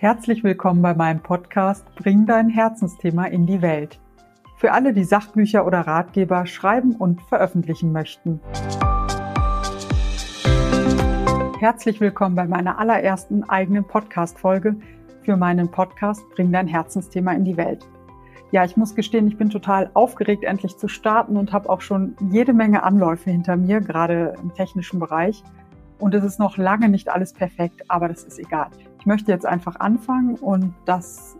Herzlich willkommen bei meinem Podcast Bring dein Herzensthema in die Welt. Für alle, die Sachbücher oder Ratgeber schreiben und veröffentlichen möchten. Herzlich willkommen bei meiner allerersten eigenen Podcast-Folge für meinen Podcast Bring dein Herzensthema in die Welt. Ja, ich muss gestehen, ich bin total aufgeregt, endlich zu starten und habe auch schon jede Menge Anläufe hinter mir, gerade im technischen Bereich. Und es ist noch lange nicht alles perfekt, aber das ist egal. Ich möchte jetzt einfach anfangen und das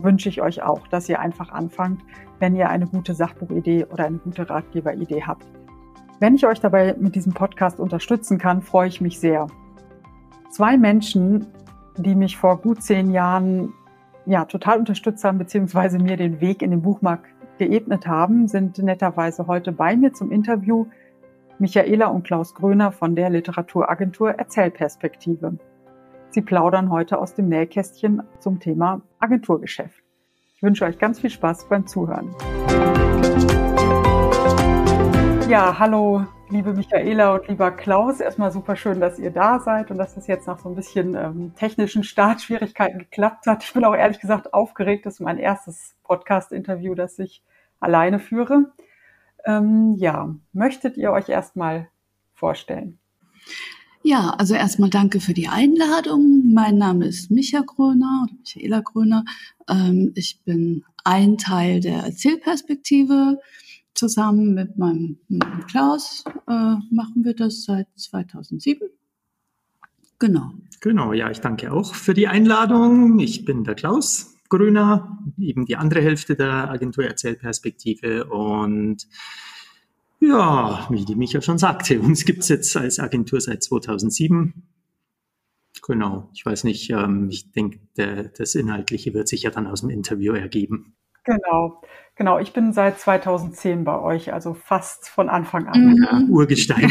wünsche ich euch auch, dass ihr einfach anfangt, wenn ihr eine gute Sachbuchidee oder eine gute Ratgeberidee habt. Wenn ich euch dabei mit diesem Podcast unterstützen kann, freue ich mich sehr. Zwei Menschen, die mich vor gut zehn Jahren ja, total unterstützt haben, beziehungsweise mir den Weg in den Buchmarkt geebnet haben, sind netterweise heute bei mir zum Interview Michaela und Klaus Gröner von der Literaturagentur Erzählperspektive. Sie plaudern heute aus dem Nähkästchen zum Thema Agenturgeschäft. Ich wünsche euch ganz viel Spaß beim Zuhören. Ja, hallo, liebe Michaela und lieber Klaus. Erstmal super schön, dass ihr da seid und dass das jetzt nach so ein bisschen ähm, technischen Startschwierigkeiten geklappt hat. Ich bin auch ehrlich gesagt aufgeregt. Das ist mein erstes Podcast-Interview, das ich alleine führe. Ähm, ja, möchtet ihr euch erstmal vorstellen? Ja, also erstmal danke für die Einladung. Mein Name ist Micha Gröner oder Michaela Gröner. Ähm, ich bin ein Teil der Erzählperspektive Zusammen mit meinem, Klaus äh, machen wir das seit 2007. Genau. Genau, ja, ich danke auch für die Einladung. Ich bin der Klaus Grüner, eben die andere Hälfte der Agentur Erzählperspektive und ja, wie die Micha schon sagte, uns gibt es jetzt als Agentur seit 2007. Genau, ich weiß nicht, ähm, ich denke, das Inhaltliche wird sich ja dann aus dem Interview ergeben. Genau, genau. Ich bin seit 2010 bei euch, also fast von Anfang an. Mhm. Urgestein.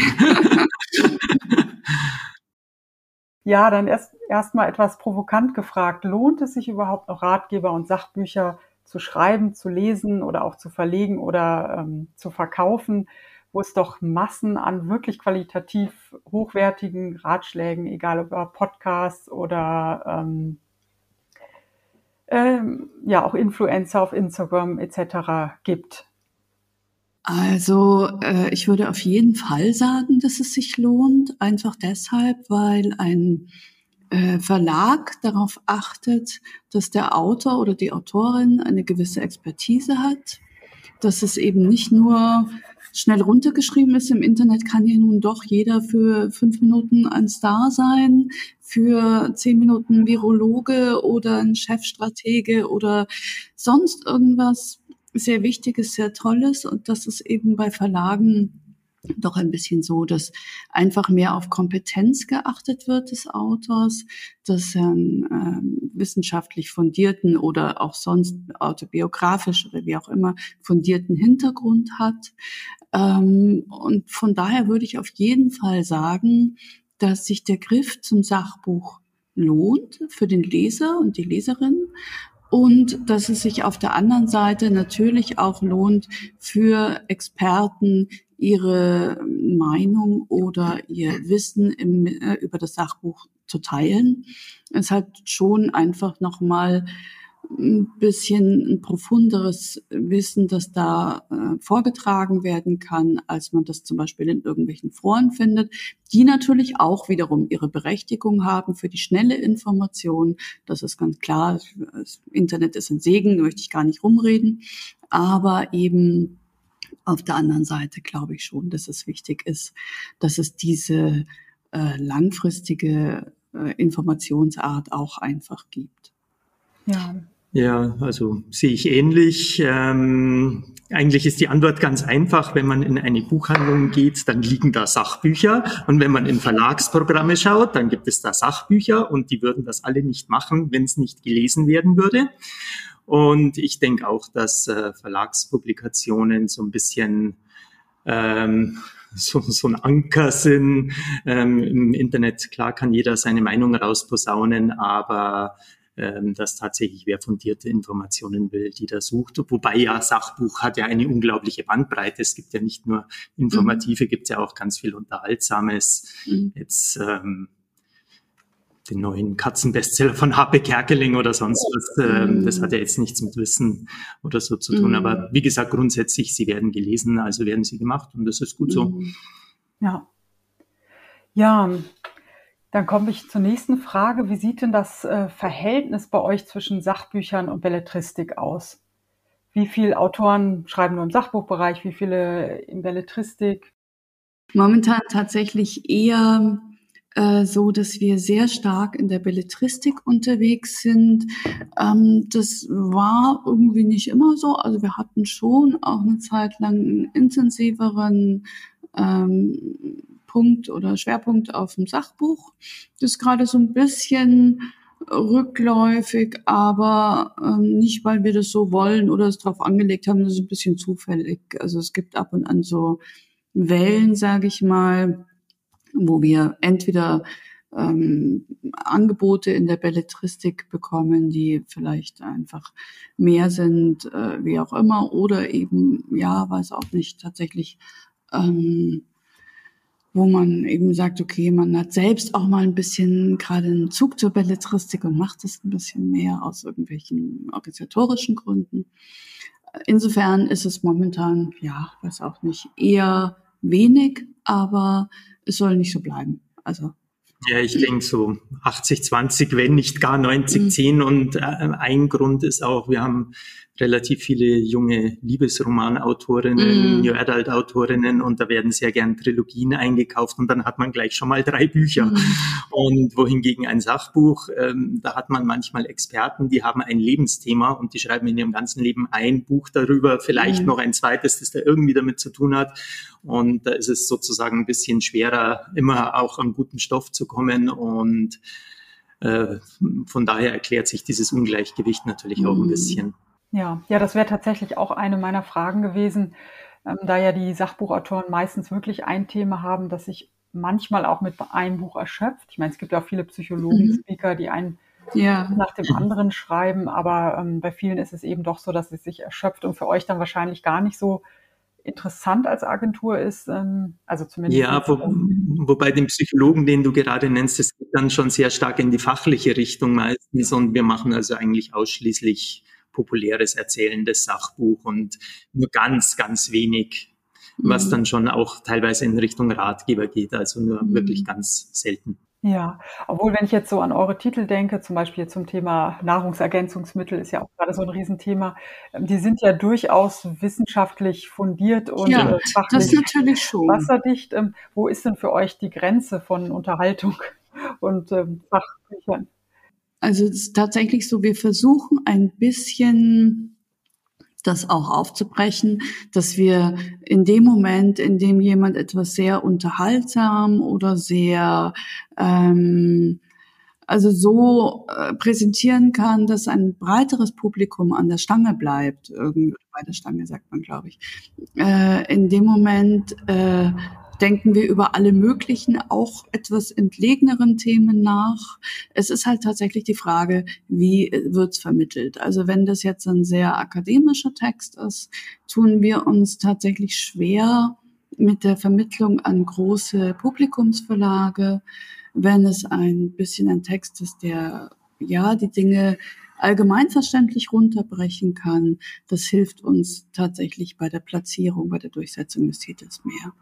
ja, dann erst erstmal etwas provokant gefragt. Lohnt es sich überhaupt noch Ratgeber und Sachbücher zu schreiben, zu lesen oder auch zu verlegen oder ähm, zu verkaufen, wo es doch Massen an wirklich qualitativ hochwertigen Ratschlägen, egal ob Podcasts oder ähm, ähm, ja auch Influencer auf Instagram etc. gibt? Also äh, ich würde auf jeden Fall sagen, dass es sich lohnt, einfach deshalb, weil ein Verlag darauf achtet, dass der Autor oder die Autorin eine gewisse Expertise hat, dass es eben nicht nur schnell runtergeschrieben ist. Im Internet kann ja nun doch jeder für fünf Minuten ein Star sein, für zehn Minuten Virologe oder ein Chefstratege oder sonst irgendwas sehr Wichtiges, sehr Tolles und das ist eben bei Verlagen doch ein bisschen so, dass einfach mehr auf Kompetenz geachtet wird des Autors, dass er einen ähm, wissenschaftlich fundierten oder auch sonst autobiografisch oder wie auch immer fundierten Hintergrund hat. Ähm, und von daher würde ich auf jeden Fall sagen, dass sich der Griff zum Sachbuch lohnt für den Leser und die Leserin und dass es sich auf der anderen Seite natürlich auch lohnt für Experten, ihre Meinung oder ihr Wissen im, äh, über das Sachbuch zu teilen. Es hat schon einfach nochmal ein bisschen ein profunderes Wissen, das da äh, vorgetragen werden kann, als man das zum Beispiel in irgendwelchen Foren findet, die natürlich auch wiederum ihre Berechtigung haben für die schnelle Information. Das ist ganz klar. Das Internet ist ein Segen, möchte ich gar nicht rumreden. Aber eben auf der anderen Seite glaube ich schon, dass es wichtig ist, dass es diese äh, langfristige äh, Informationsart auch einfach gibt. Ja. Ja, also sehe ich ähnlich. Ähm, eigentlich ist die Antwort ganz einfach. Wenn man in eine Buchhandlung geht, dann liegen da Sachbücher. Und wenn man in Verlagsprogramme schaut, dann gibt es da Sachbücher und die würden das alle nicht machen, wenn es nicht gelesen werden würde. Und ich denke auch, dass äh, Verlagspublikationen so ein bisschen ähm, so, so ein Anker sind. Ähm, Im Internet, klar kann jeder seine Meinung rausposaunen, aber ähm, dass tatsächlich wer fundierte Informationen will, die da sucht. Wobei ja Sachbuch hat ja eine unglaubliche Bandbreite. Es gibt ja nicht nur informative, mhm. gibt es ja auch ganz viel Unterhaltsames. Mhm. Jetzt ähm, den neuen Katzenbestseller von Happe Kerkeling oder sonst was. Ähm, das hat ja jetzt nichts mit Wissen oder so zu tun. Mhm. Aber wie gesagt, grundsätzlich, sie werden gelesen, also werden sie gemacht und das ist gut so. Mhm. Ja. Ja, dann komme ich zur nächsten Frage. Wie sieht denn das äh, Verhältnis bei euch zwischen Sachbüchern und Belletristik aus? Wie viele Autoren schreiben nur im Sachbuchbereich, wie viele in Belletristik? Momentan tatsächlich eher äh, so, dass wir sehr stark in der Belletristik unterwegs sind. Ähm, das war irgendwie nicht immer so. Also wir hatten schon auch eine Zeit lang einen intensiveren ähm, Punkt oder Schwerpunkt auf dem Sachbuch. Das ist gerade so ein bisschen rückläufig, aber ähm, nicht, weil wir das so wollen oder es darauf angelegt haben, das ist ein bisschen zufällig. Also es gibt ab und an so Wellen, sage ich mal, wo wir entweder ähm, Angebote in der Belletristik bekommen, die vielleicht einfach mehr sind, äh, wie auch immer, oder eben, ja, weiß auch nicht, tatsächlich ähm, wo man eben sagt, okay, man hat selbst auch mal ein bisschen gerade einen Zug zur Belletristik und macht es ein bisschen mehr aus irgendwelchen organisatorischen Gründen. Insofern ist es momentan, ja, weiß auch nicht, eher wenig, aber es soll nicht so bleiben. Also ja, ich denke so 80, 20, wenn nicht gar 90, 10. Mhm. Und äh, ein Grund ist auch, wir haben relativ viele junge Liebesromanautorinnen, mm. New Adult Autorinnen und da werden sehr gern Trilogien eingekauft und dann hat man gleich schon mal drei Bücher. Mm. Und wohingegen ein Sachbuch, ähm, da hat man manchmal Experten, die haben ein Lebensthema und die schreiben in ihrem ganzen Leben ein Buch darüber, vielleicht mm. noch ein zweites, das da irgendwie damit zu tun hat. Und da ist es sozusagen ein bisschen schwerer, immer auch an guten Stoff zu kommen und äh, von daher erklärt sich dieses Ungleichgewicht natürlich auch ein bisschen. Ja, ja, das wäre tatsächlich auch eine meiner Fragen gewesen, ähm, da ja die Sachbuchautoren meistens wirklich ein Thema haben, das sich manchmal auch mit einem Buch erschöpft. Ich meine, es gibt ja auch viele Psychologen-Speaker, die ein ja. nach dem anderen schreiben, aber ähm, bei vielen ist es eben doch so, dass es sich erschöpft und für euch dann wahrscheinlich gar nicht so interessant als Agentur ist, ähm, also zumindest. Ja, wo, wobei den Psychologen, den du gerade nennst, das geht dann schon sehr stark in die fachliche Richtung meistens und wir machen also eigentlich ausschließlich populäres erzählendes Sachbuch und nur ganz, ganz wenig, was mhm. dann schon auch teilweise in Richtung Ratgeber geht, also nur mhm. wirklich ganz selten. Ja, obwohl, wenn ich jetzt so an eure Titel denke, zum Beispiel zum Thema Nahrungsergänzungsmittel ist ja auch gerade so ein Riesenthema, ähm, die sind ja durchaus wissenschaftlich fundiert und ja, äh, fachlich das natürlich schon. wasserdicht. Ähm, wo ist denn für euch die Grenze von Unterhaltung und ähm, Fachbüchern? Also es ist tatsächlich so, wir versuchen ein bisschen das auch aufzubrechen, dass wir in dem Moment, in dem jemand etwas sehr unterhaltsam oder sehr ähm, also so äh, präsentieren kann, dass ein breiteres Publikum an der Stange bleibt, irgendwie bei der Stange sagt man, glaube ich. Äh, in dem Moment äh, denken wir über alle möglichen, auch etwas entlegeneren Themen nach. Es ist halt tatsächlich die Frage, wie wird's vermittelt? Also wenn das jetzt ein sehr akademischer Text ist, tun wir uns tatsächlich schwer mit der Vermittlung an große Publikumsverlage. Wenn es ein bisschen ein Text ist, der ja die Dinge allgemeinverständlich runterbrechen kann, das hilft uns tatsächlich bei der Platzierung, bei der Durchsetzung des Titels mehr.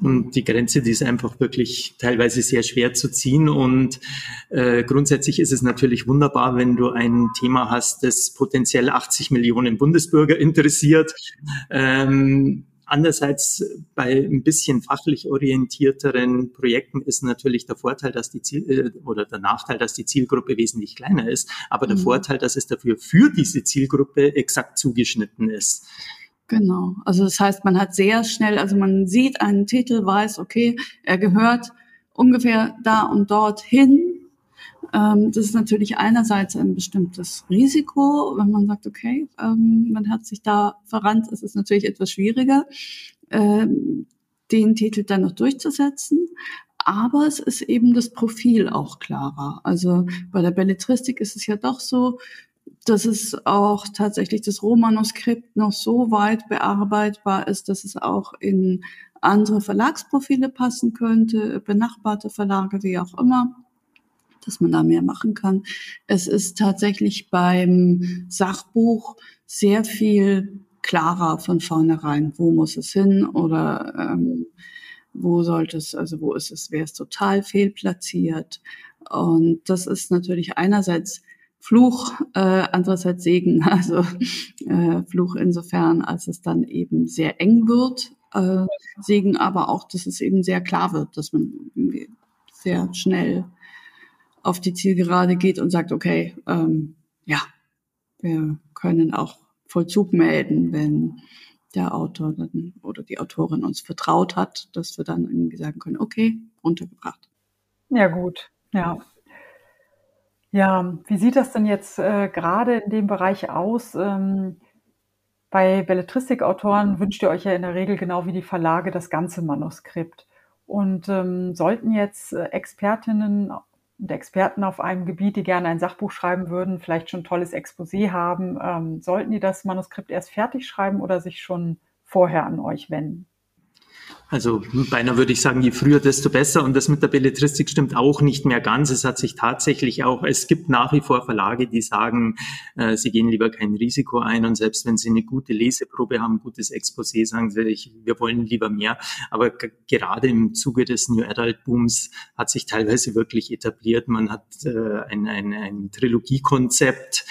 Und die Grenze, die ist einfach wirklich teilweise sehr schwer zu ziehen. Und äh, grundsätzlich ist es natürlich wunderbar, wenn du ein Thema hast, das potenziell 80 Millionen Bundesbürger interessiert. Ähm, Andererseits bei ein bisschen fachlich orientierteren Projekten ist natürlich der Vorteil, dass die Ziel äh, oder der Nachteil, dass die Zielgruppe wesentlich kleiner ist, aber der mhm. Vorteil, dass es dafür für diese Zielgruppe exakt zugeschnitten ist. Genau. Also das heißt, man hat sehr schnell, also man sieht einen Titel, weiß, okay, er gehört ungefähr da und dort hin. Ähm, das ist natürlich einerseits ein bestimmtes Risiko, wenn man sagt, okay, ähm, man hat sich da verrannt, ist es natürlich etwas schwieriger, ähm, den Titel dann noch durchzusetzen. Aber es ist eben das Profil auch klarer. Also bei der Belletristik ist es ja doch so, dass es auch tatsächlich das Rohmanuskript noch so weit bearbeitbar ist, dass es auch in andere Verlagsprofile passen könnte, benachbarte Verlage, wie auch immer. dass man da mehr machen kann. Es ist tatsächlich beim Sachbuch sehr viel klarer von vornherein, wo muss es hin oder ähm, wo sollte es, also wo ist es, wer ist total fehlplatziert. Und das ist natürlich einerseits Fluch, äh, andererseits Segen. Also äh, Fluch insofern, als es dann eben sehr eng wird. Äh, Segen aber auch, dass es eben sehr klar wird, dass man sehr schnell auf die Zielgerade geht und sagt, okay, ähm, ja, wir können auch Vollzug melden, wenn der Autor dann, oder die Autorin uns vertraut hat, dass wir dann irgendwie sagen können, okay, untergebracht. Ja, gut, ja. Ja, wie sieht das denn jetzt äh, gerade in dem Bereich aus? Ähm, bei Belletristikautoren wünscht ihr euch ja in der Regel genau wie die Verlage das ganze Manuskript. Und ähm, sollten jetzt äh, Expertinnen und Experten auf einem Gebiet, die gerne ein Sachbuch schreiben würden, vielleicht schon ein tolles Exposé haben, ähm, sollten die das Manuskript erst fertig schreiben oder sich schon vorher an euch wenden? Also beinahe würde ich sagen, je früher, desto besser. Und das mit der Belletristik stimmt auch nicht mehr ganz. Es hat sich tatsächlich auch, es gibt nach wie vor Verlage, die sagen, äh, sie gehen lieber kein Risiko ein. Und selbst wenn sie eine gute Leseprobe haben, gutes Exposé, sagen sie, ich, wir wollen lieber mehr. Aber gerade im Zuge des New Adult Booms hat sich teilweise wirklich etabliert. Man hat äh, ein, ein, ein Trilogiekonzept,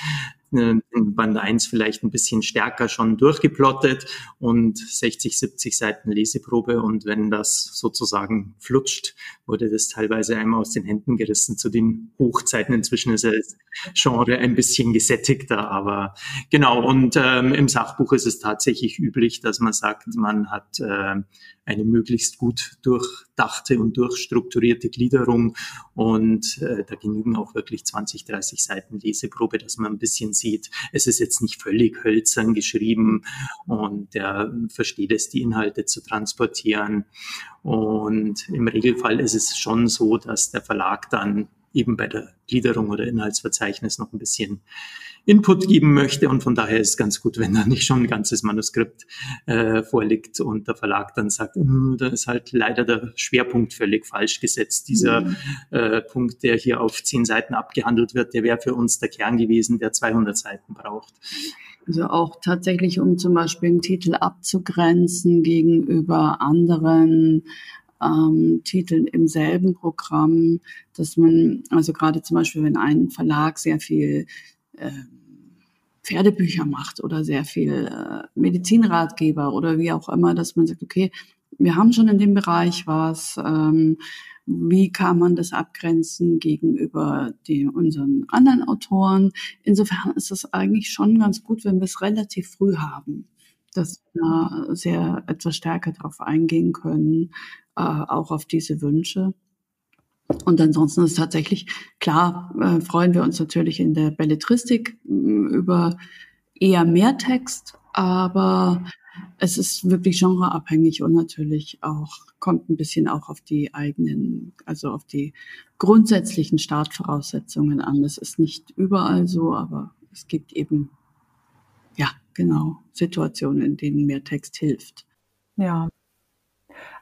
in Band 1 vielleicht ein bisschen stärker schon durchgeplottet und 60, 70 Seiten Leseprobe. Und wenn das sozusagen flutscht, wurde das teilweise einmal aus den Händen gerissen zu den Hochzeiten. Inzwischen ist das Genre ein bisschen gesättigter, aber genau. Und ähm, im Sachbuch ist es tatsächlich üblich, dass man sagt, man hat äh, eine möglichst gut durchdachte und durchstrukturierte Gliederung. Und äh, da genügen auch wirklich 20, 30 Seiten Leseprobe, dass man ein bisschen sieht, es ist jetzt nicht völlig hölzern geschrieben und der versteht es, die Inhalte zu transportieren. Und im Regelfall ist es schon so, dass der Verlag dann eben bei der Gliederung oder Inhaltsverzeichnis noch ein bisschen Input geben möchte. Und von daher ist es ganz gut, wenn da nicht schon ein ganzes Manuskript äh, vorliegt und der Verlag dann sagt, mm, da ist halt leider der Schwerpunkt völlig falsch gesetzt. Dieser mhm. äh, Punkt, der hier auf zehn Seiten abgehandelt wird, der wäre für uns der Kern gewesen, der 200 Seiten braucht. Also auch tatsächlich, um zum Beispiel einen Titel abzugrenzen gegenüber anderen ähm, Titeln im selben Programm, dass man, also gerade zum Beispiel, wenn ein Verlag sehr viel äh, Pferdebücher macht oder sehr viel äh, Medizinratgeber oder wie auch immer, dass man sagt, okay, wir haben schon in dem Bereich was, ähm, wie kann man das abgrenzen gegenüber den, unseren anderen Autoren. Insofern ist es eigentlich schon ganz gut, wenn wir es relativ früh haben, dass wir sehr etwas stärker darauf eingehen können, äh, auch auf diese Wünsche. Und ansonsten ist tatsächlich klar, äh, freuen wir uns natürlich in der Belletristik äh, über eher mehr Text, aber es ist wirklich genreabhängig und natürlich auch kommt ein bisschen auch auf die eigenen, also auf die grundsätzlichen Startvoraussetzungen an. Das ist nicht überall so, aber es gibt eben ja genau Situationen, in denen mehr Text hilft. Ja,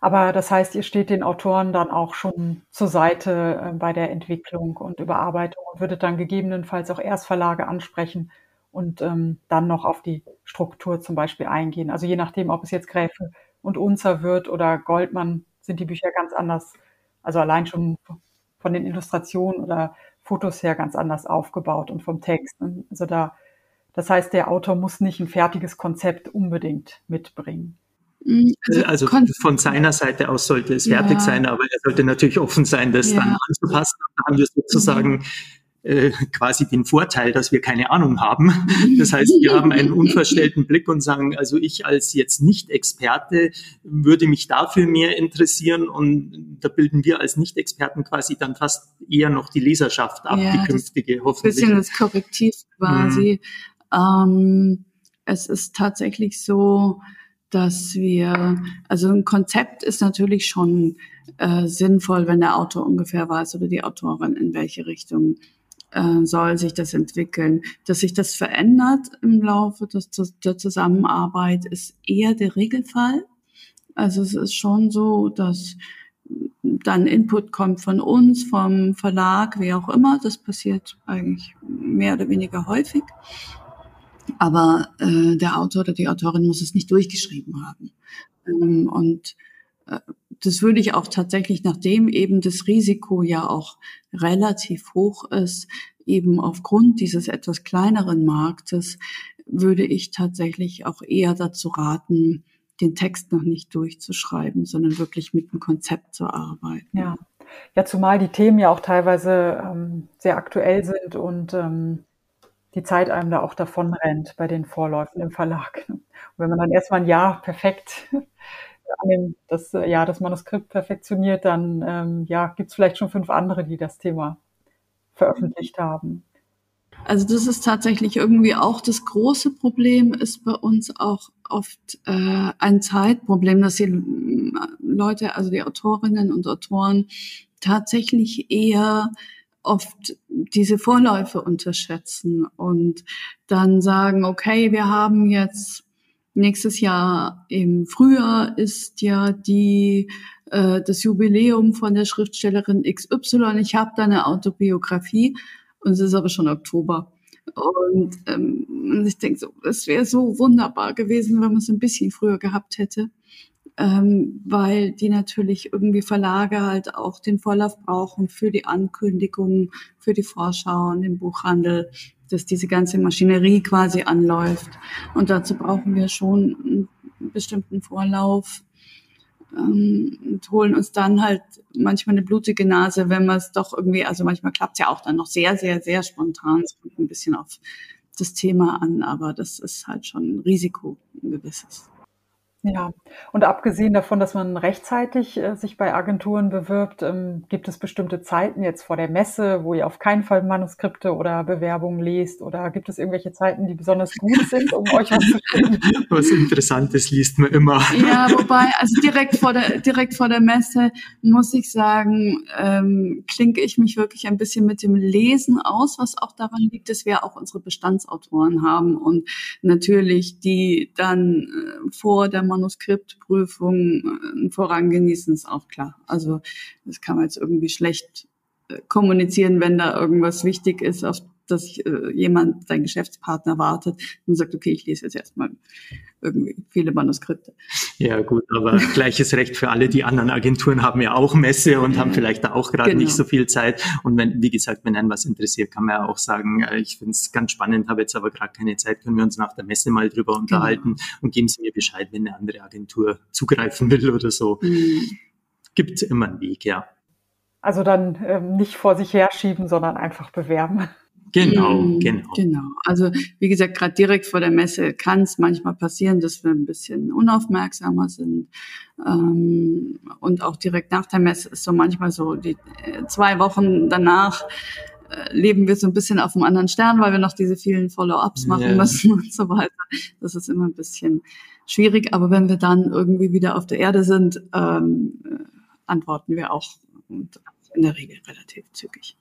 aber das heißt, ihr steht den Autoren dann auch schon zur Seite äh, bei der Entwicklung und Überarbeitung und würdet dann gegebenenfalls auch Erstverlage ansprechen und ähm, dann noch auf die Struktur zum Beispiel eingehen. Also je nachdem, ob es jetzt Gräfe und Unzer wird oder Goldmann, sind die Bücher ganz anders. Also allein schon von den Illustrationen oder Fotos her ganz anders aufgebaut und vom Text. Also da, das heißt, der Autor muss nicht ein fertiges Konzept unbedingt mitbringen. Mhm. Also, also von seiner Seite aus sollte es ja. fertig sein, aber er sollte natürlich offen sein, das ja. dann anzupassen. Da haben wir sozusagen mhm. äh, quasi den Vorteil, dass wir keine Ahnung haben. Das heißt, wir haben einen unverstellten Blick und sagen, also ich als jetzt Nicht-Experte würde mich dafür mehr interessieren und da bilden wir als Nicht-Experten quasi dann fast eher noch die Leserschaft ab, ja, die künftige hoffentlich. Ein bisschen das Korrektiv quasi. Mhm. Ähm, es ist tatsächlich so, dass wir, also ein Konzept ist natürlich schon äh, sinnvoll, wenn der Autor ungefähr weiß oder die Autorin, in welche Richtung äh, soll sich das entwickeln. Dass sich das verändert im Laufe des, der Zusammenarbeit ist eher der Regelfall. Also es ist schon so, dass dann Input kommt von uns, vom Verlag, wie auch immer. Das passiert eigentlich mehr oder weniger häufig. Aber äh, der Autor oder die Autorin muss es nicht durchgeschrieben haben. Ähm, und äh, das würde ich auch tatsächlich, nachdem eben das Risiko ja auch relativ hoch ist, eben aufgrund dieses etwas kleineren Marktes, würde ich tatsächlich auch eher dazu raten, den Text noch nicht durchzuschreiben, sondern wirklich mit einem Konzept zu arbeiten. Ja, ja zumal die Themen ja auch teilweise ähm, sehr aktuell sind und ähm, die Zeit einem da auch davon rennt bei den Vorläufen im Verlag. Und wenn man dann erstmal ein Jahr perfekt das, ja, das Manuskript perfektioniert, dann ähm, ja, gibt es vielleicht schon fünf andere, die das Thema veröffentlicht haben. Also das ist tatsächlich irgendwie auch das große Problem, ist bei uns auch oft äh, ein Zeitproblem, dass die Leute, also die Autorinnen und Autoren tatsächlich eher oft diese Vorläufe unterschätzen und dann sagen, okay, wir haben jetzt nächstes Jahr im Frühjahr ist ja die äh, das Jubiläum von der Schriftstellerin XY. Ich habe da eine Autobiografie und es ist aber schon Oktober. Und ähm, ich denke so, es wäre so wunderbar gewesen, wenn man es ein bisschen früher gehabt hätte ähm, weil die natürlich irgendwie Verlage halt auch den Vorlauf brauchen für die Ankündigungen, für die Vorschauen im Buchhandel, dass diese ganze Maschinerie quasi anläuft. Und dazu brauchen wir schon einen bestimmten Vorlauf ähm, und holen uns dann halt manchmal eine blutige Nase, wenn man es doch irgendwie, also manchmal klappt es ja auch dann noch sehr, sehr, sehr spontan. Es kommt ein bisschen auf das Thema an, aber das ist halt schon ein Risiko, ein gewisses. Ja, und abgesehen davon, dass man rechtzeitig äh, sich bei Agenturen bewirbt, ähm, gibt es bestimmte Zeiten jetzt vor der Messe, wo ihr auf keinen Fall Manuskripte oder Bewerbungen lest? Oder gibt es irgendwelche Zeiten, die besonders gut sind, um euch was zu finden? Was Interessantes liest man immer. Ja, wobei, also direkt vor der, direkt vor der Messe muss ich sagen, ähm, klinke ich mich wirklich ein bisschen mit dem Lesen aus, was auch daran liegt, dass wir auch unsere Bestandsautoren haben und natürlich die dann äh, vor der Manuskriptprüfung äh, Vorrang genießen, ist auch klar. Also das kann man jetzt irgendwie schlecht äh, kommunizieren, wenn da irgendwas wichtig ist, auf dass äh, jemand, sein Geschäftspartner wartet und sagt, okay, ich lese jetzt erstmal irgendwie viele Manuskripte. Ja, gut, aber gleiches Recht für alle. Die anderen Agenturen haben ja auch Messe und haben vielleicht da auch gerade genau. nicht so viel Zeit. Und wenn, wie gesagt, wenn einen was interessiert, kann man ja auch sagen, äh, ich finde es ganz spannend, habe jetzt aber gerade keine Zeit, können wir uns nach der Messe mal drüber genau. unterhalten genau. und geben Sie mir Bescheid, wenn eine andere Agentur zugreifen will oder so. Mhm. Gibt immer einen Weg, ja. Also dann ähm, nicht vor sich herschieben, sondern einfach bewerben. Genau, mhm, genau. Genau. Also wie gesagt, gerade direkt vor der Messe kann es manchmal passieren, dass wir ein bisschen unaufmerksamer sind. Ähm, und auch direkt nach der Messe ist so manchmal so die äh, zwei Wochen danach äh, leben wir so ein bisschen auf einem anderen Stern, weil wir noch diese vielen Follow-ups machen yeah. müssen und so weiter. Das ist immer ein bisschen schwierig. Aber wenn wir dann irgendwie wieder auf der Erde sind, ähm, äh, antworten wir auch und in der Regel relativ zügig.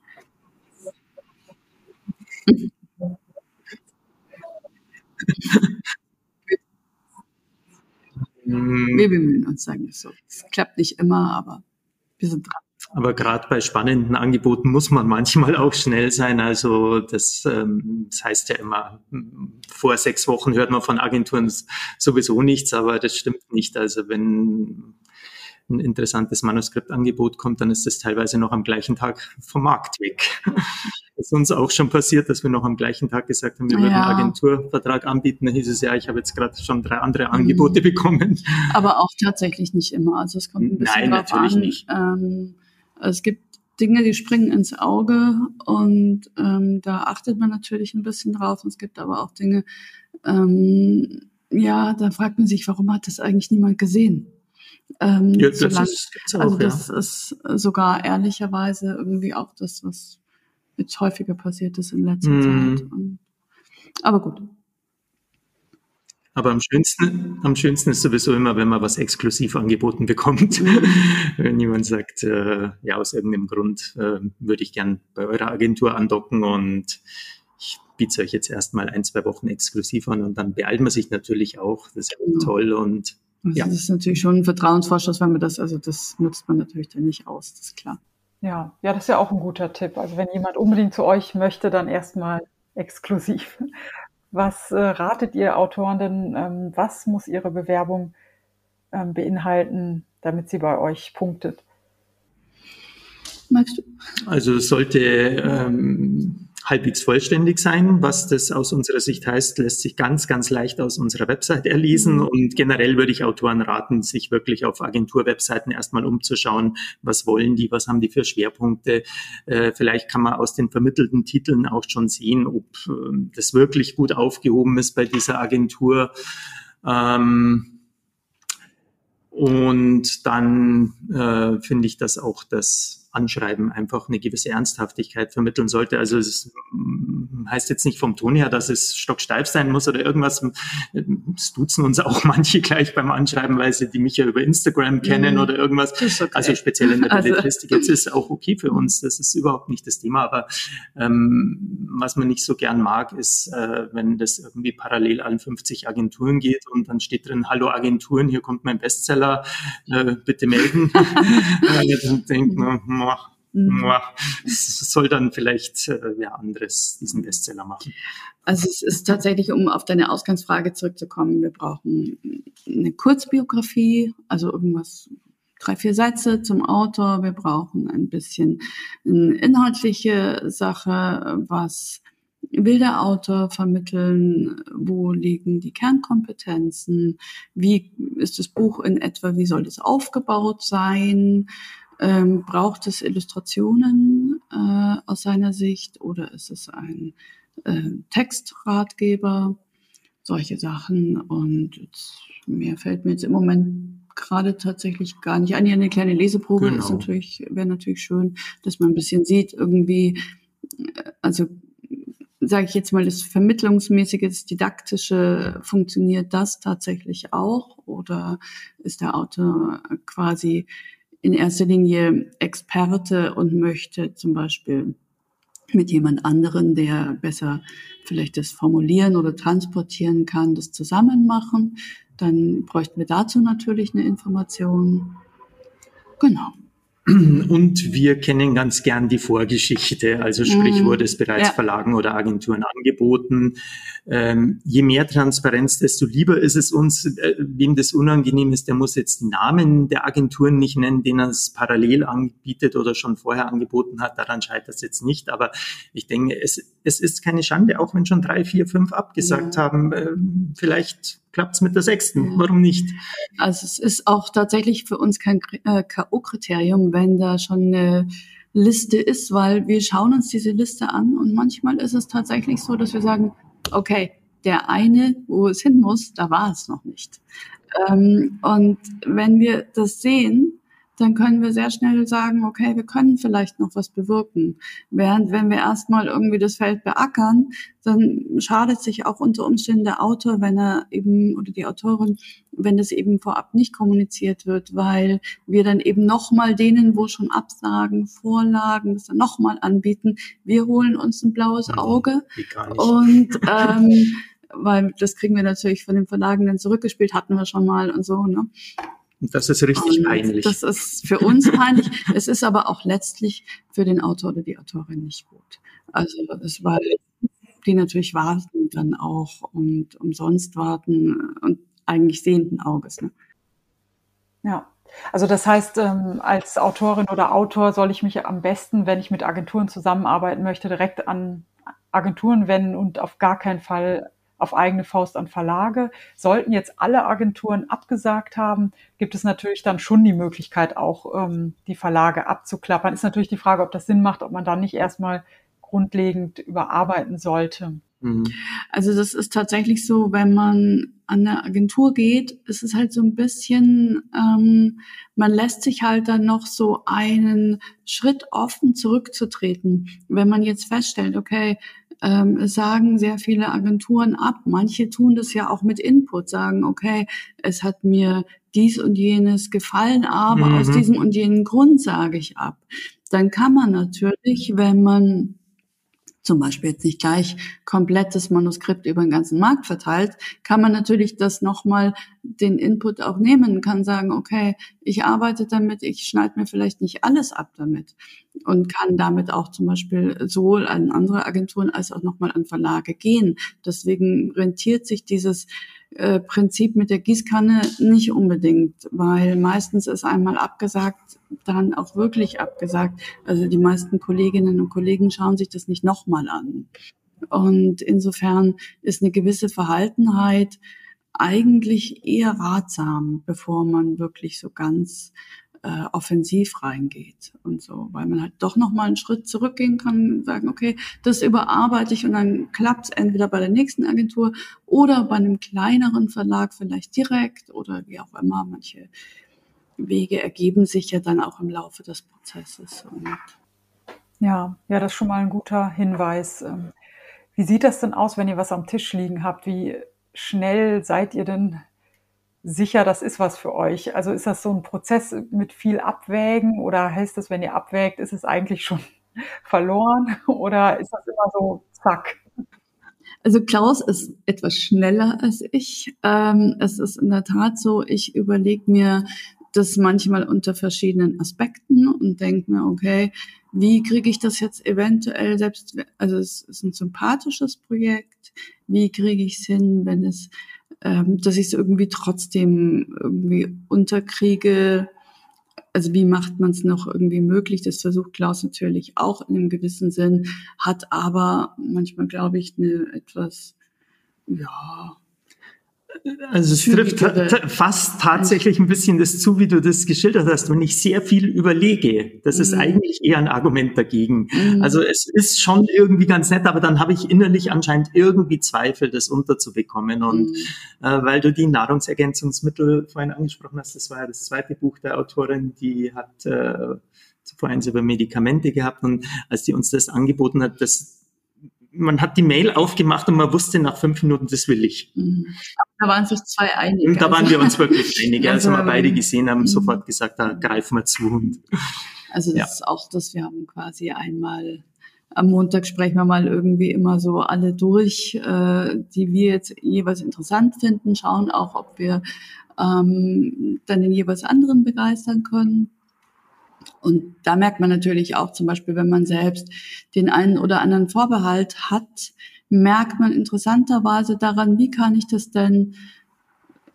Wir bemühen uns, sagen wir so. Es klappt nicht immer, aber wir sind dran. Aber gerade bei spannenden Angeboten muss man manchmal auch schnell sein. Also das, ähm, das heißt ja immer, vor sechs Wochen hört man von Agenturen sowieso nichts, aber das stimmt nicht. Also wenn ein interessantes Manuskriptangebot kommt, dann ist das teilweise noch am gleichen Tag vom Markt weg. Ist uns auch schon passiert, dass wir noch am gleichen Tag gesagt haben, wir ja. würden einen Agenturvertrag anbieten. Da hieß es ja, ich habe jetzt gerade schon drei andere. Angebote mhm. bekommen. Aber auch tatsächlich nicht immer. Also es kommt ein bisschen Nein, drauf natürlich an. Nicht. Ähm, es gibt Dinge, die springen ins Auge und ähm, da achtet man natürlich ein bisschen drauf. Und es gibt aber auch Dinge, ähm, ja, da fragt man sich, warum hat das eigentlich niemand gesehen? Ähm, ja, das, solange, ist, auch, also das ja. ist sogar ehrlicherweise irgendwie auch das, was jetzt häufiger passiert ist in letzter mm. Zeit. Und, aber gut. Aber am schönsten, am schönsten ist sowieso immer, wenn man was exklusiv angeboten bekommt. wenn jemand sagt, äh, ja, aus irgendeinem Grund äh, würde ich gern bei eurer Agentur andocken und ich biete es euch jetzt erstmal ein, zwei Wochen exklusiv an und dann beeilt man sich natürlich auch. Das ist ja auch toll und Also ja. Das ist natürlich schon ein Vertrauensvorschuss, wenn man das, also das nutzt man natürlich dann nicht aus, das ist klar. Ja, ja, das ist ja auch ein guter Tipp. Also wenn jemand unbedingt zu euch möchte, dann erstmal exklusiv. Was äh, ratet ihr Autoren denn, ähm, was muss ihre Bewerbung ähm, beinhalten, damit sie bei euch punktet? Magst du? Also es sollte ähm, halbwegs vollständig sein. Was das aus unserer Sicht heißt, lässt sich ganz, ganz leicht aus unserer Website erlesen. Mhm. Und generell würde ich Autoren raten, sich wirklich auf Agenturwebseiten erstmal umzuschauen. Was wollen die? Was haben die für Schwerpunkte? Äh, vielleicht kann man aus den vermittelten Titeln auch schon sehen, ob äh, das wirklich gut aufgehoben ist bei dieser Agentur. Ähm, und dann äh, finde ich, dass auch das Anschreiben einfach eine gewisse Ernsthaftigkeit vermitteln sollte. Also es mm, heißt jetzt nicht vom Ton her, dass es stocksteif sein muss oder irgendwas. Es duzen uns auch manche gleich beim Anschreiben, weil sie die mich ja über Instagram kennen mhm. oder irgendwas. Okay. Also speziell in der also Belletristik. Jetzt ist auch okay für uns. Das ist überhaupt nicht das Thema. Aber ähm, was man nicht so gern mag, ist, äh, wenn das irgendwie parallel an 50 Agenturen geht und dann steht drin, hallo Agenturen, hier kommt mein Bestseller, äh, bitte melden. dann denkt man. Es soll dann vielleicht äh, wer anderes diesen Bestseller machen. Also es ist tatsächlich, um auf deine Ausgangsfrage zurückzukommen, wir brauchen eine Kurzbiografie, also irgendwas drei, vier Sätze zum Autor. Wir brauchen ein bisschen eine inhaltliche Sache, was will der Autor vermitteln, wo liegen die Kernkompetenzen, wie ist das Buch in etwa, wie soll das aufgebaut sein, ähm, braucht es Illustrationen äh, aus seiner Sicht oder ist es ein äh, Textratgeber? Solche Sachen. Und jetzt, mehr fällt mir jetzt im Moment gerade tatsächlich gar nicht ein. Ja, eine kleine Leseprobe genau. ist natürlich, wäre natürlich schön, dass man ein bisschen sieht, irgendwie, äh, also sage ich jetzt mal, das Vermittlungsmäßige, das Didaktische, funktioniert das tatsächlich auch? Oder ist der Autor quasi in erster Linie Experte und möchte zum Beispiel mit jemand anderen, der besser vielleicht das formulieren oder transportieren kann, das zusammen machen. Dann bräuchten wir dazu natürlich eine Information. Genau. Und wir kennen ganz gern die Vorgeschichte, also sprich, mhm. wurde es bereits ja. Verlagen oder Agenturen angeboten. Ähm, je mehr Transparenz, desto lieber ist es uns. Äh, wem das unangenehm ist, der muss jetzt die Namen der Agenturen nicht nennen, denen er es parallel anbietet oder schon vorher angeboten hat. Daran scheitert es jetzt nicht. Aber ich denke, es, es ist keine Schande, auch wenn schon drei, vier, fünf abgesagt ja. haben. Äh, vielleicht klappt es mit der sechsten. Warum nicht? Also es ist auch tatsächlich für uns kein äh, K.O.-Kriterium, wenn da schon eine Liste ist, weil wir schauen uns diese Liste an und manchmal ist es tatsächlich so, dass wir sagen, okay, der eine, wo es hin muss, da war es noch nicht. Ähm, und wenn wir das sehen, dann können wir sehr schnell sagen, okay, wir können vielleicht noch was bewirken. Während wenn wir erstmal irgendwie das Feld beackern, dann schadet sich auch unter Umständen der Autor, wenn er eben oder die Autorin, wenn das eben vorab nicht kommuniziert wird, weil wir dann eben nochmal denen, wo schon Absagen, Vorlagen, das dann nochmal anbieten. Wir holen uns ein blaues mhm. Auge und ähm, weil das kriegen wir natürlich von den Verlagen dann zurückgespielt, hatten wir schon mal und so. Ne? Das ist richtig und peinlich. Das ist für uns peinlich. es ist aber auch letztlich für den Autor oder die Autorin nicht gut. Also es weil die natürlich warten dann auch und umsonst warten und eigentlich sehenden Auges. Ne? Ja, also das heißt, ähm, als Autorin oder Autor soll ich mich am besten, wenn ich mit Agenturen zusammenarbeiten möchte, direkt an Agenturen wenden und auf gar keinen Fall auf eigene Faust an Verlage. Sollten jetzt alle Agenturen abgesagt haben, gibt es natürlich dann schon die Möglichkeit, auch ähm, die Verlage abzuklappern. Ist natürlich die Frage, ob das Sinn macht, ob man dann nicht erstmal grundlegend überarbeiten sollte. Mhm. Also das ist tatsächlich so, wenn man an eine Agentur geht, ist es halt so ein bisschen, ähm, man lässt sich halt dann noch so einen Schritt offen zurückzutreten. Wenn man jetzt feststellt, okay, ähm, sagen sehr viele Agenturen ab. Manche tun das ja auch mit Input, sagen, okay, es hat mir dies und jenes gefallen, aber mhm. aus diesem und jenen Grund sage ich ab. Dann kann man natürlich, wenn man zum Beispiel jetzt nicht gleich komplettes Manuskript über den ganzen Markt verteilt, kann man natürlich das nochmal den Input auch nehmen, kann sagen, okay, ich arbeite damit, ich schneide mir vielleicht nicht alles ab damit und kann damit auch zum Beispiel sowohl an andere Agenturen als auch nochmal an Verlage gehen. Deswegen rentiert sich dieses äh, Prinzip mit der Gießkanne nicht unbedingt, weil meistens ist einmal abgesagt, dann auch wirklich abgesagt. Also die meisten Kolleginnen und Kollegen schauen sich das nicht nochmal an. Und insofern ist eine gewisse Verhaltenheit eigentlich eher ratsam, bevor man wirklich so ganz äh, offensiv reingeht und so, weil man halt doch noch mal einen Schritt zurückgehen kann und sagen, okay, das überarbeite ich und dann klappt es entweder bei der nächsten Agentur oder bei einem kleineren Verlag vielleicht direkt oder wie auch immer. Manche Wege ergeben sich ja dann auch im Laufe des Prozesses. Ja, ja, das ist schon mal ein guter Hinweis. Ähm, wie sieht das denn aus, wenn ihr was am Tisch liegen habt? Wie schnell seid ihr denn sicher, das ist was für euch? Also ist das so ein Prozess mit viel Abwägen oder heißt das, wenn ihr abwägt, ist es eigentlich schon verloren oder ist das immer so zack? Also Klaus ist etwas schneller als ich. Ähm, es ist in der Tat so, ich überlege mir das manchmal unter verschiedenen Aspekten und denke mir, okay, wie kriege ich das jetzt eventuell selbst, also es ist ein sympathisches Projekt, wie kriege ich es hin, wenn es ähm, dass ich es irgendwie trotzdem irgendwie unterkriege. Also wie macht man es noch irgendwie möglich? Das versucht Klaus natürlich auch in einem gewissen Sinn, hat aber manchmal, glaube ich, eine etwas, ja, also es trifft fast tatsächlich ein bisschen das zu, wie du das geschildert hast. Wenn ich sehr viel überlege, das ist mhm. eigentlich eher ein Argument dagegen. Mhm. Also es ist schon irgendwie ganz nett, aber dann habe ich innerlich anscheinend irgendwie Zweifel, das unterzubekommen. Und mhm. äh, weil du die Nahrungsergänzungsmittel vorhin angesprochen hast, das war ja das zweite Buch der Autorin, die hat äh, zuvor eins über Medikamente gehabt und als die uns das angeboten hat, das man hat die Mail aufgemacht und man wusste nach fünf Minuten, das will ich. Mhm. Da waren sich zwei einig. Und da waren wir uns wirklich einig. Also, als wir beide gesehen haben, mhm. sofort gesagt, da greifen wir zu. Und, also das ja. ist auch das, wir haben quasi einmal am Montag sprechen wir mal irgendwie immer so alle durch, äh, die wir jetzt jeweils interessant finden, schauen auch, ob wir ähm, dann den jeweils anderen begeistern können. Und da merkt man natürlich auch zum Beispiel, wenn man selbst den einen oder anderen Vorbehalt hat, merkt man interessanterweise daran, wie kann ich das denn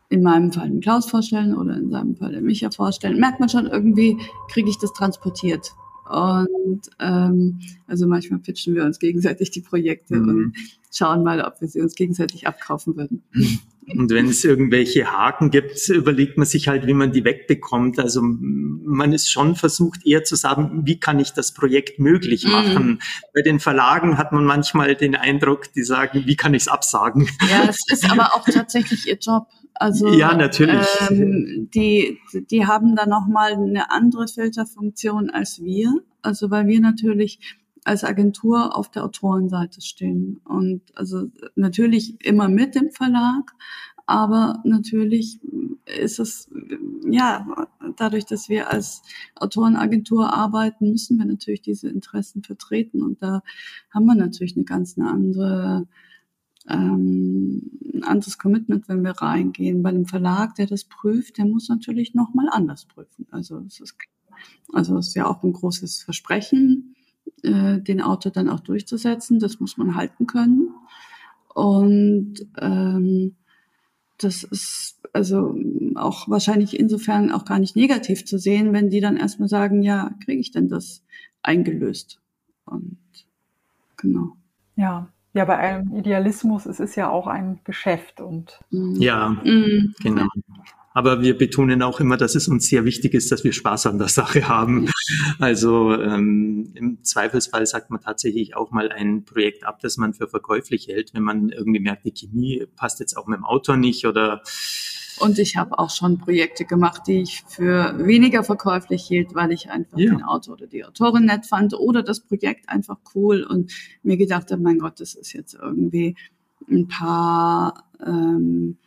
in meinem Fall den Klaus vorstellen oder in seinem Fall den Micha vorstellen, merkt man schon irgendwie, kriege ich das transportiert. Und ähm, also manchmal pitchen wir uns gegenseitig die Projekte mhm. und schauen mal, ob wir sie uns gegenseitig abkaufen würden. Und wenn es irgendwelche Haken gibt, überlegt man sich halt, wie man die wegbekommt. Also man ist schon versucht, eher zu sagen, wie kann ich das Projekt möglich mhm. machen. Mhm. Bei den Verlagen hat man manchmal den Eindruck, die sagen, wie kann ich es absagen? Ja, es ist aber auch tatsächlich ihr Job. Also ja, natürlich. Ähm, die, die haben da nochmal eine andere Filterfunktion als wir. Also weil wir natürlich als Agentur auf der Autorenseite stehen. Und also natürlich immer mit dem Verlag, aber natürlich ist es, ja, dadurch, dass wir als Autorenagentur arbeiten, müssen wir natürlich diese Interessen vertreten. Und da haben wir natürlich eine ganz andere, ähm, ein anderes Commitment, wenn wir reingehen. Bei dem Verlag, der das prüft, der muss natürlich nochmal anders prüfen. Also es ist, also es ist ja auch ein großes Versprechen äh, den Autor dann auch durchzusetzen. Das muss man halten können. Und ähm, das ist also auch wahrscheinlich insofern auch gar nicht negativ zu sehen, wenn die dann erstmal sagen, ja, kriege ich denn das eingelöst? Und genau. Ja, ja, bei einem Idealismus, es ist ja auch ein Geschäft und. Ja, mhm. genau. Aber wir betonen auch immer, dass es uns sehr wichtig ist, dass wir Spaß an der Sache haben. Also ähm, im Zweifelsfall sagt man tatsächlich auch mal ein Projekt ab, das man für verkäuflich hält, wenn man irgendwie merkt, die Chemie passt jetzt auch mit dem Autor nicht oder und ich habe auch schon Projekte gemacht, die ich für weniger verkäuflich hielt, weil ich einfach ja. den Autor oder die Autorin nett fand oder das Projekt einfach cool und mir gedacht habe, mein Gott, das ist jetzt irgendwie ein paar ähm,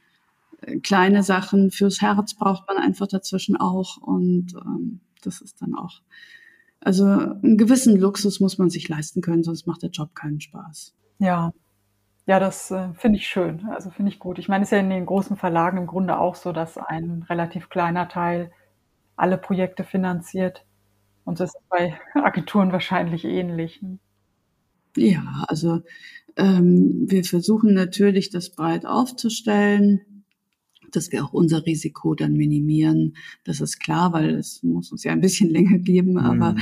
kleine Sachen fürs Herz braucht man einfach dazwischen auch und ähm, das ist dann auch Also einen gewissen Luxus muss man sich leisten können, sonst macht der Job keinen Spaß. Ja, ja, das äh, finde ich schön. Also finde ich gut. Ich meine, es ist ja in den großen Verlagen im Grunde auch so, dass ein relativ kleiner Teil alle Projekte finanziert. Und das ist bei Agenturen wahrscheinlich ähnlich. Ja, also ähm, wir versuchen natürlich, das breit aufzustellen dass wir auch unser Risiko dann minimieren. Das ist klar, weil es muss uns ja ein bisschen länger geben, aber mhm.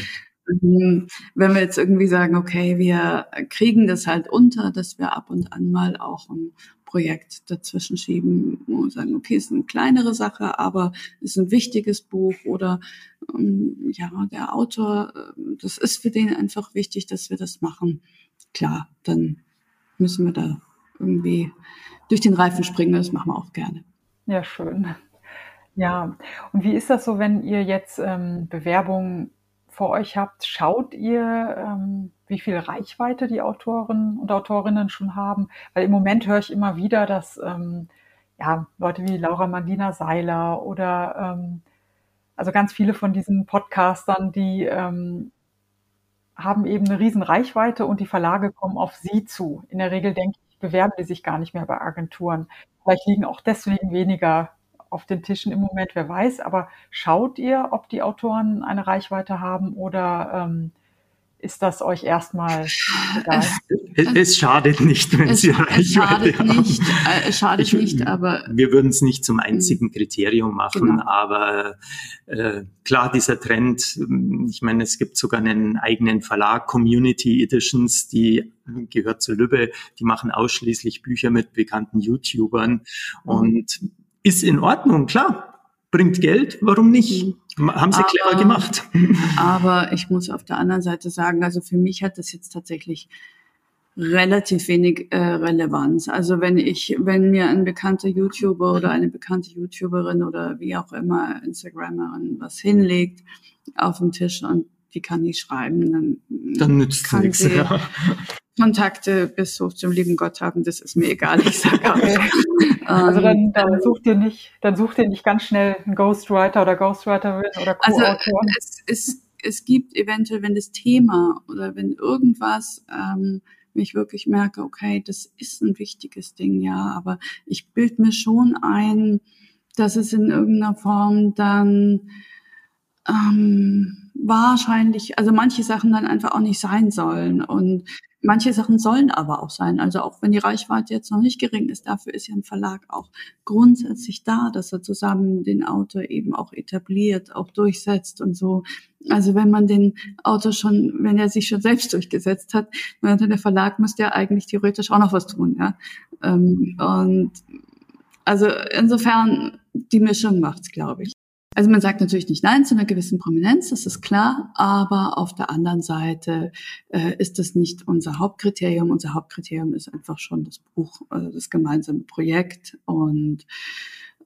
Ähm, wenn wir jetzt irgendwie sagen, okay, wir kriegen das halt unter, dass wir ab und an mal auch ein Projekt dazwischen schieben und sagen, okay, ist eine kleinere Sache, aber ist ein wichtiges Buch oder ähm, ja, der Autor, äh, das ist für den einfach wichtig, dass wir das machen. Klar, dann müssen wir da irgendwie durch den Reifen springen, das machen wir auch gerne. Ja, schön. Ja, und wie ist das so, wenn ihr jetzt ähm, Bewerbungen vor euch habt, schaut ihr, ähm, wie viel Reichweite die Autoren und Autorinnen schon haben? Weil im Moment höre ich immer wieder, dass ähm, ja, Leute wie Laura Mandina Seiler oder ähm, also ganz viele von diesen Podcastern, die ähm, haben eben eine riesen Reichweite und die Verlage kommen auf sie zu. In der Regel denke ich, bewerben die sich gar nicht mehr bei Agenturen. Vielleicht liegen auch deswegen weniger auf den Tischen im Moment, wer weiß. Aber schaut ihr, ob die Autoren eine Reichweite haben oder ähm, ist das euch erstmal egal? Es, es schadet nicht, wenn es, sie Reichweite es schadet haben. Nicht, äh, es schadet ich, nicht, aber wir würden es nicht zum einzigen Kriterium machen. Genau. Aber äh, klar, dieser Trend. Ich meine, es gibt sogar einen eigenen Verlag, Community Editions, die gehört zu Lübbe. Die machen ausschließlich Bücher mit bekannten YouTubern mhm. und ist in Ordnung, klar. Bringt Geld, warum nicht? Haben sie aber, clever gemacht. Aber ich muss auf der anderen Seite sagen, also für mich hat das jetzt tatsächlich relativ wenig äh, Relevanz. Also wenn ich, wenn mir ein bekannter YouTuber oder eine bekannte YouTuberin oder wie auch immer Instagramerin was hinlegt auf den Tisch und die kann nicht schreiben, dann, dann nützt kann nichts. Sie, ja. Kontakte bis hoch zum lieben Gott haben, das ist mir egal. Ich sage okay. Also dann, dann sucht ihr nicht, dann sucht ihr nicht ganz schnell einen Ghostwriter oder Ghostwriterin oder Co-Autoren. Also es, es, es gibt eventuell, wenn das Thema oder wenn irgendwas ähm, ich wirklich merke, okay, das ist ein wichtiges Ding, ja, aber ich bild mir schon ein, dass es in irgendeiner Form dann ähm, wahrscheinlich, also manche Sachen dann einfach auch nicht sein sollen. Und Manche Sachen sollen aber auch sein. Also auch wenn die Reichweite jetzt noch nicht gering ist, dafür ist ja ein Verlag auch grundsätzlich da, dass er zusammen den Autor eben auch etabliert, auch durchsetzt und so. Also wenn man den Autor schon, wenn er sich schon selbst durchgesetzt hat, dann der Verlag müsste ja eigentlich theoretisch auch noch was tun, ja. Ähm, und also insofern die Mischung macht's, glaube ich. Also man sagt natürlich nicht Nein zu einer gewissen Prominenz, das ist klar, aber auf der anderen Seite äh, ist das nicht unser Hauptkriterium. Unser Hauptkriterium ist einfach schon das Buch, also das gemeinsame Projekt und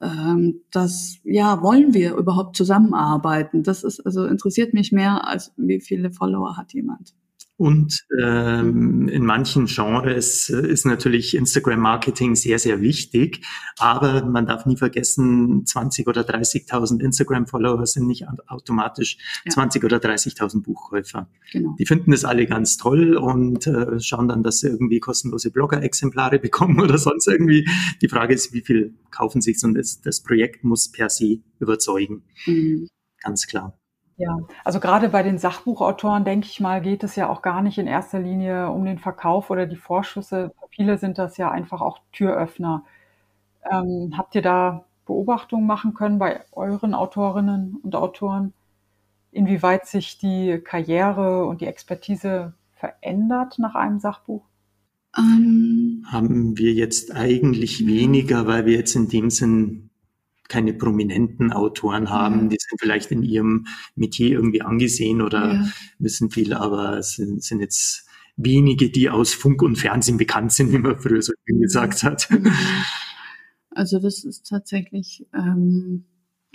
ähm, das, ja, wollen wir überhaupt zusammenarbeiten? Das ist, also interessiert mich mehr, als wie viele Follower hat jemand. Und ähm, in manchen Genres äh, ist natürlich Instagram-Marketing sehr, sehr wichtig. Aber man darf nie vergessen, 20 oder 30.000 Instagram-Follower sind nicht automatisch ja. 20 oder 30.000 Buchkäufer. Genau. Die finden das alle ganz toll und äh, schauen dann, dass sie irgendwie kostenlose Blogger-Exemplare bekommen oder sonst irgendwie. Die Frage ist, wie viel kaufen sich und das, das Projekt muss per se überzeugen. Mhm. Ganz klar. Ja, also gerade bei den Sachbuchautoren, denke ich mal, geht es ja auch gar nicht in erster Linie um den Verkauf oder die Vorschüsse. Für viele sind das ja einfach auch Türöffner. Ähm, habt ihr da Beobachtungen machen können bei euren Autorinnen und Autoren, inwieweit sich die Karriere und die Expertise verändert nach einem Sachbuch? Ähm, haben wir jetzt eigentlich weniger, weil wir jetzt in dem Sinn keine prominenten Autoren haben. Mhm. Die sind vielleicht in ihrem Metier irgendwie angesehen oder ja. wissen viel, aber es sind, sind jetzt wenige, die aus Funk und Fernsehen bekannt sind, wie man früher so schön gesagt hat. Also das ist tatsächlich ähm,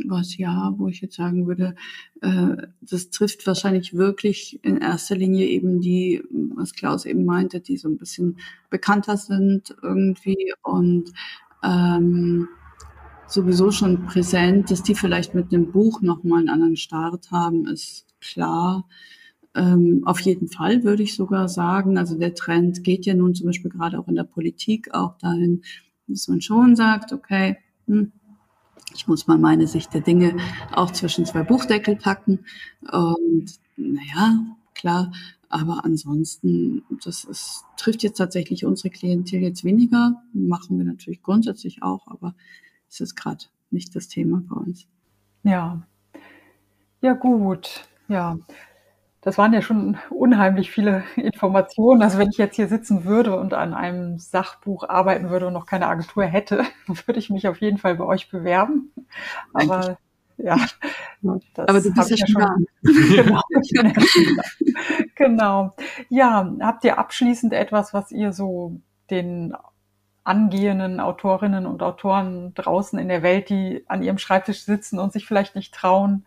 was ja, wo ich jetzt sagen würde, äh, das trifft wahrscheinlich wirklich in erster Linie eben die, was Klaus eben meinte, die so ein bisschen bekannter sind irgendwie und ähm, sowieso schon präsent, dass die vielleicht mit dem Buch nochmal einen anderen Start haben, ist klar. ähm, auf jeden Fall würde ich sogar sagen, also der Trend geht ja nun zum Beispiel gerade auch in der Politik auch dahin, dass man schon sagt, okay, hm, ich muss mal meine Sicht der Dinge auch zwischen zwei Buchdeckel packen. Und naja, klar, aber ansonsten, das ist, trifft jetzt tatsächlich unsere Klientel jetzt weniger. Machen wir natürlich grundsätzlich auch, aber es ist gerade nicht das Thema bei uns. Ja. Ja, gut. Ja. Das waren ja schon unheimlich viele Informationen. Also wenn ich jetzt hier sitzen würde und an einem Sachbuch arbeiten würde und noch keine Agentur hätte, würde ich mich auf jeden Fall bei euch bewerben. Aber ja, das aber du bist ja schon. genau, genau. Ja, habt ihr abschließend etwas, was ihr so den angehenden Autorinnen und Autoren draußen in der Welt, die an ihrem Schreibtisch sitzen und sich vielleicht nicht trauen,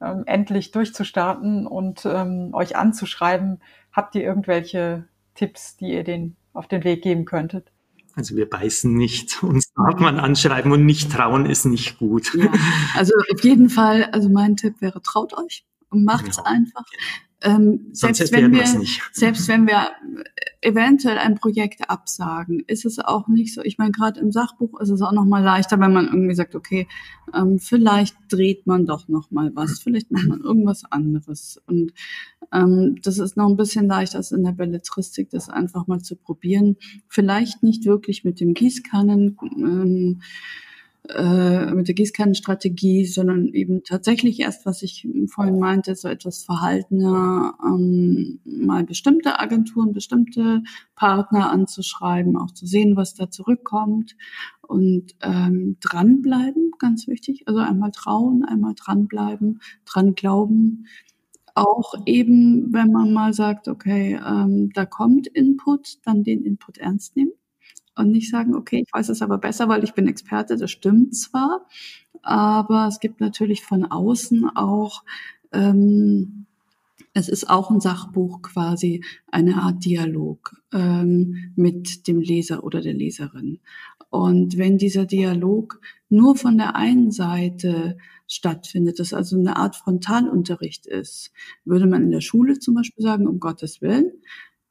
ähm, endlich durchzustarten und ähm, euch anzuschreiben. Habt ihr irgendwelche Tipps, die ihr den auf den Weg geben könntet? Also wir beißen nicht, uns darf man anschreiben und nicht trauen ist nicht gut. Ja, also auf jeden Fall, also mein Tipp wäre, traut euch und macht's genau. einfach. Ähm, selbst, wenn wir, selbst wenn wir eventuell ein Projekt absagen, ist es auch nicht so. Ich meine, gerade im Sachbuch ist es auch noch mal leichter, wenn man irgendwie sagt, okay, ähm, vielleicht dreht man doch noch mal was, vielleicht macht man irgendwas anderes. Und ähm, das ist noch ein bisschen leichter als in der Belletristik, das einfach mal zu probieren. Vielleicht nicht wirklich mit dem Gießkannen. Ähm, äh, mit der Gießkannenstrategie, sondern eben tatsächlich erst, was ich vorhin meinte, so etwas verhaltener, ähm, mal bestimmte Agenturen, bestimmte Partner anzuschreiben, auch zu sehen, was da zurückkommt und ähm, dranbleiben, ganz wichtig. Also einmal trauen, einmal dranbleiben, dran glauben. Auch eben, wenn man mal sagt, okay, ähm, da kommt Input, dann den Input ernst nehmen und nicht sagen, okay, ich weiß es aber besser, weil ich bin Experte, das stimmt zwar, aber es gibt natürlich von außen auch, ähm, es ist auch ein Sachbuch quasi eine Art Dialog ähm, mit dem Leser oder der Leserin. Und wenn dieser Dialog nur von der einen Seite stattfindet, das also eine Art Frontalunterricht ist, würde man in der Schule zum Beispiel sagen, um Gottes Willen,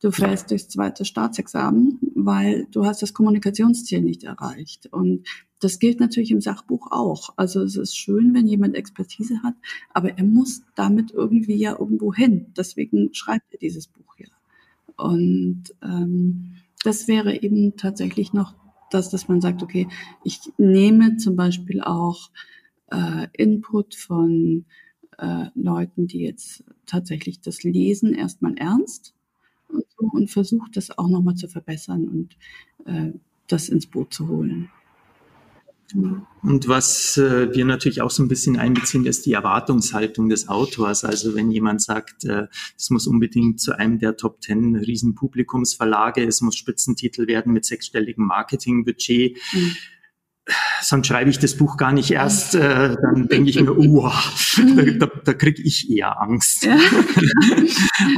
du fällst durchs zweite Staatsexamen, weil du hast das Kommunikationsziel nicht erreicht. Und das gilt natürlich im Sachbuch auch. Also es ist schön, wenn jemand Expertise hat, aber er muss damit irgendwie ja irgendwo hin. Deswegen schreibt er dieses Buch ja. Und ähm, das wäre eben tatsächlich noch das, dass man sagt, okay, ich nehme zum Beispiel auch äh, Input von äh, Leuten, die jetzt tatsächlich das Lesen erstmal ernst und, so und versucht das auch nochmal zu verbessern und äh, das ins Boot zu holen. Und was äh, wir natürlich auch so ein bisschen einbeziehen, ist die Erwartungshaltung des Autors. Also wenn jemand sagt, äh, es muss unbedingt zu einem der Top Ten Riesenpublikumsverlage, es muss Spitzentitel werden mit sechsstelligem Marketingbudget. Mhm sonst schreibe ich das Buch gar nicht erst, äh, dann denke ich mir, uh, da, da, kriege ich eher Angst. Ja.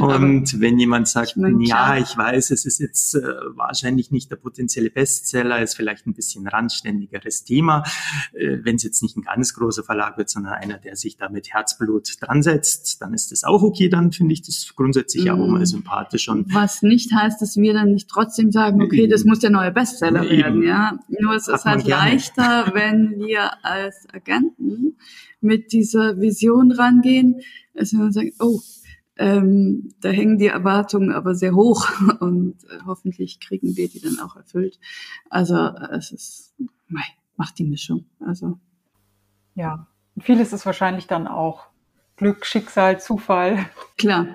und wenn jemand sagt, ich mein, ja, ich weiß, es ist jetzt äh, wahrscheinlich nicht der potenzielle Bestseller, ist vielleicht ein bisschen randständigeres Thema, äh, wenn es jetzt nicht ein ganz großer Verlag wird, sondern einer, der sich da mit Herzblut dran setzt, dann ist das auch okay, dann finde ich das grundsätzlich mhm. auch mal sympathisch. Und Was nicht heißt, dass wir dann nicht trotzdem sagen, okay, das muss der neue Bestseller eben. werden, ja. Nur es ist halt leicht leichter, wenn wir als Agenten mit dieser Vision rangehen, als wenn man sagt, oh, ähm, da hängen die Erwartungen aber sehr hoch und äh, hoffentlich kriegen wir die dann auch erfüllt. Also es ist, mei, macht die Mischung. Also ja, vieles ist wahrscheinlich dann auch Glück, Schicksal, Zufall. Klar,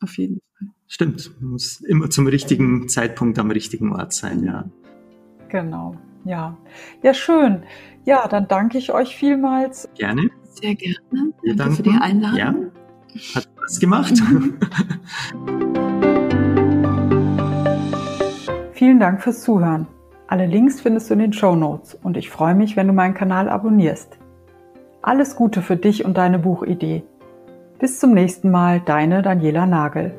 auf jeden Fall. Stimmt, muss immer zum richtigen Zeitpunkt am richtigen Ort sein, ja. Genau. Ja, ja, schön. Ja, dann danke ich euch vielmals. Gerne. Sehr gerne. Wir danke für die Einladung. Ja, hat Spaß gemacht. Vielen Dank fürs Zuhören. Alle Links findest du in den Show Notes und ich freue mich, wenn du meinen Kanal abonnierst. Alles Gute für dich und deine Buchidee. Bis zum nächsten Mal, deine Daniela Nagel.